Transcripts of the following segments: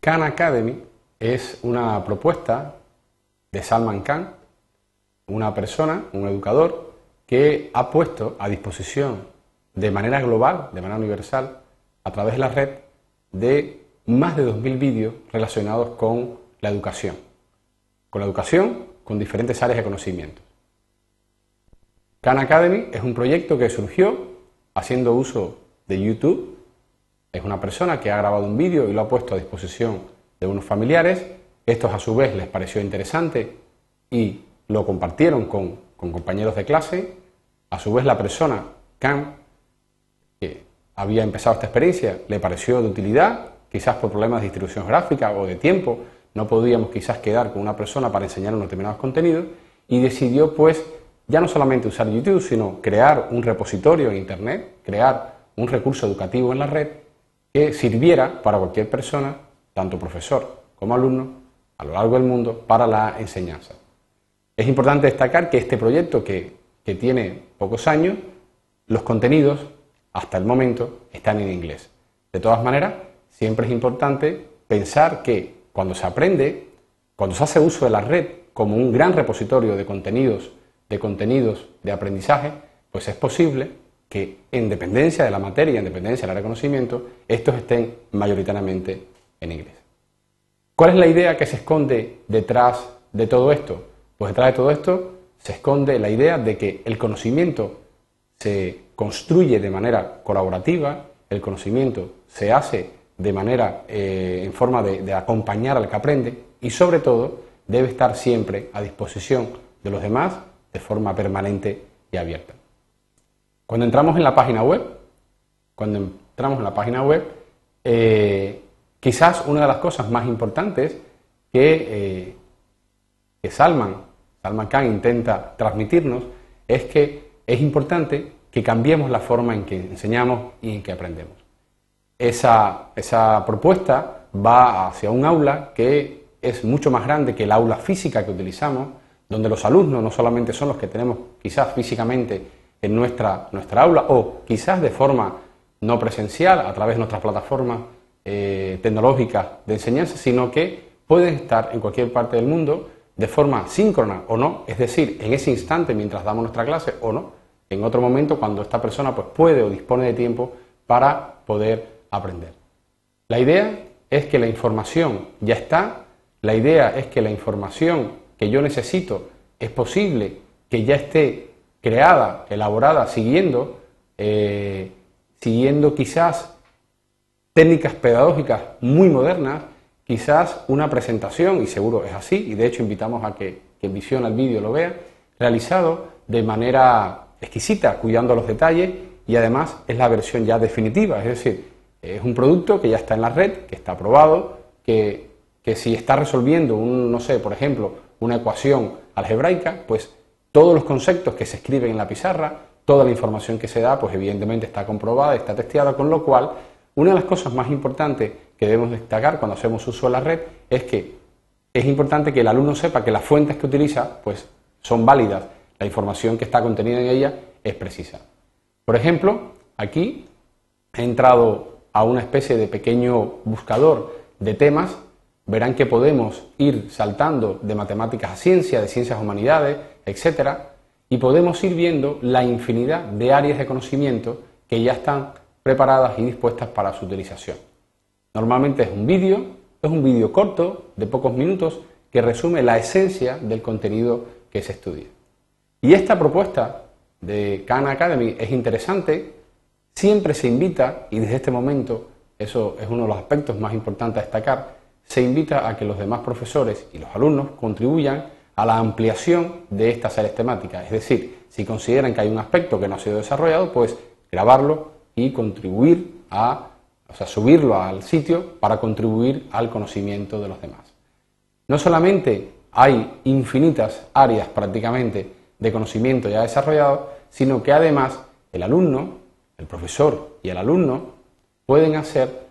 Khan Academy es una propuesta de Salman Khan, una persona, un educador, que ha puesto a disposición de manera global, de manera universal, a través de la red, de más de 2.000 vídeos relacionados con la educación. Con la educación, con diferentes áreas de conocimiento. Khan Academy es un proyecto que surgió haciendo uso de YouTube. Es una persona que ha grabado un vídeo y lo ha puesto a disposición de unos familiares. Estos a su vez les pareció interesante y lo compartieron con, compañeros de clase. A su vez la persona, Khan, que había empezado esta experiencia, le pareció de utilidad, quizás por problemas de distribución gráfica o de tiempo, no podíamos quizás quedar con una persona para enseñar unos determinados contenidos y decidió pues ya no solamente usar YouTube, sino crear un repositorio en Internet, crear un recurso educativo en la red que sirviera para cualquier persona, tanto profesor como alumno, a lo largo del mundo, para la enseñanza. Es importante destacar que este proyecto, que, que tiene pocos años, los contenidos, hasta el momento, están en inglés. De todas maneras, siempre es importante pensar que cuando se aprende, cuando se hace uso de la red como un gran repositorio de contenidos, de contenidos de aprendizaje, pues es posible que en dependencia de la materia, en dependencia del reconocimiento, estos estén mayoritariamente en inglés. ¿Cuál es la idea que se esconde detrás de todo esto? Pues detrás de todo esto se esconde la idea de que el conocimiento se construye de manera colaborativa, el conocimiento se hace de manera, eh, en forma de, acompañar al que aprende y sobre todo debe estar siempre a disposición de los demás de forma permanente y abierta. Cuando entramos en la página web, cuando entramos en la página web, eh, quizás una de las cosas más importantes que, eh, que Salman, Salman Khan intenta transmitirnos es que es importante que cambiemos la forma en que enseñamos y en que aprendemos. Esa, propuesta va hacia un aula que es mucho más grande que el aula física que utilizamos, donde los alumnos no solamente son los que tenemos quizás físicamente en nuestra, nuestra aula o quizás de forma no presencial a través de nuestras plataformas eh, tecnológicas de enseñanza, sino que pueden estar en cualquier parte del mundo de forma síncrona o no, es decir, en ese instante mientras damos nuestra clase o no, en otro momento cuando esta persona pues, puede o dispone de tiempo para poder aprender. La idea es que la información ya está, la idea es que la información que yo necesito es posible que ya esté creada, elaborada, siguiendo, eh, siguiendo quizás técnicas pedagógicas muy modernas, quizás una presentación, y seguro es así, y de hecho invitamos a que quien visiona el vídeo lo vea, realizado de manera exquisita, cuidando los detalles, y además es la versión ya definitiva, es decir, es un producto que ya está en la red, que está aprobado, que, si está resolviendo un, no sé, por ejemplo, una ecuación algebraica, pues todos los conceptos que se escriben en la pizarra, toda la información que se da, pues evidentemente está comprobada, está testeada, con lo cual una de las cosas más importantes que debemos destacar cuando hacemos uso de la red es que es importante que el alumno sepa que las fuentes que utiliza pues son válidas, la información que está contenida en ella es precisa. Por ejemplo, aquí he entrado a una especie de pequeño buscador de temas, verán que podemos ir saltando de matemáticas a ciencia, de ciencias a humanidades, etcétera, y podemos ir viendo la infinidad de áreas de conocimiento que ya están preparadas y dispuestas para su utilización. Normalmente es un vídeo, es un vídeo corto de pocos minutos que resume la esencia del contenido que se estudia. Y esta propuesta de Khan Academy es interesante Siempre se invita, y desde este momento, eso es uno de los aspectos más importantes a destacar, se invita a que los demás profesores y los alumnos contribuyan a la ampliación de estas áreas temáticas. Es decir, si consideran que hay un aspecto que no ha sido desarrollado, pues grabarlo y contribuir a, o sea, subirlo al sitio para contribuir al conocimiento de los demás. No solamente hay infinitas áreas prácticamente de conocimiento ya desarrollado, sino que además el alumno el profesor y el alumno pueden hacer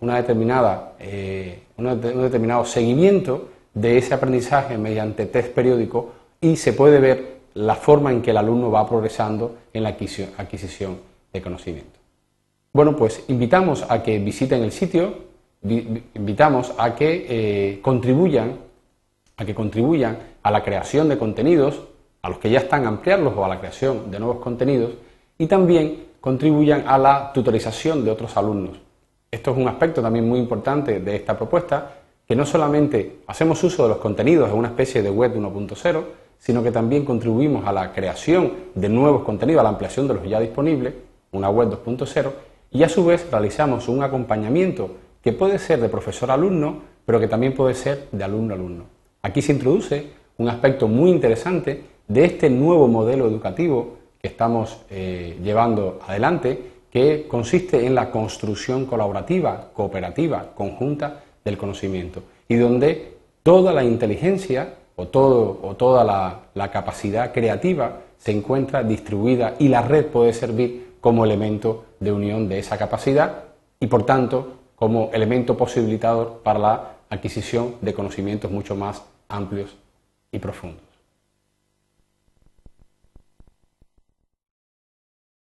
una determinada, eh, un determinado seguimiento de ese aprendizaje mediante test periódico y se puede ver la forma en que el alumno va progresando en la adquisición de conocimiento. Bueno, pues invitamos a que visiten el sitio invitamos a que eh, contribuyan a que contribuyan a la creación de contenidos, a los que ya están ampliarlos o a la creación de nuevos contenidos y también contribuyan a la tutorización de otros alumnos. Esto es un aspecto también muy importante de esta propuesta, que no solamente hacemos uso de los contenidos en una especie de web 1.0, sino que también contribuimos a la creación de nuevos contenidos, a la ampliación de los ya disponibles, una web 2.0, y a su vez realizamos un acompañamiento que puede ser de profesor-alumno, pero que también puede ser de alumno-alumno. Aquí se introduce un aspecto muy interesante de este nuevo modelo educativo que estamos eh, llevando adelante, que consiste en la construcción colaborativa, cooperativa, conjunta del conocimiento, y donde toda la inteligencia o, toda la capacidad creativa se encuentra distribuida y la red puede servir como elemento de unión de esa capacidad y, por tanto, como elemento posibilitador para la adquisición de conocimientos mucho más amplios y profundos.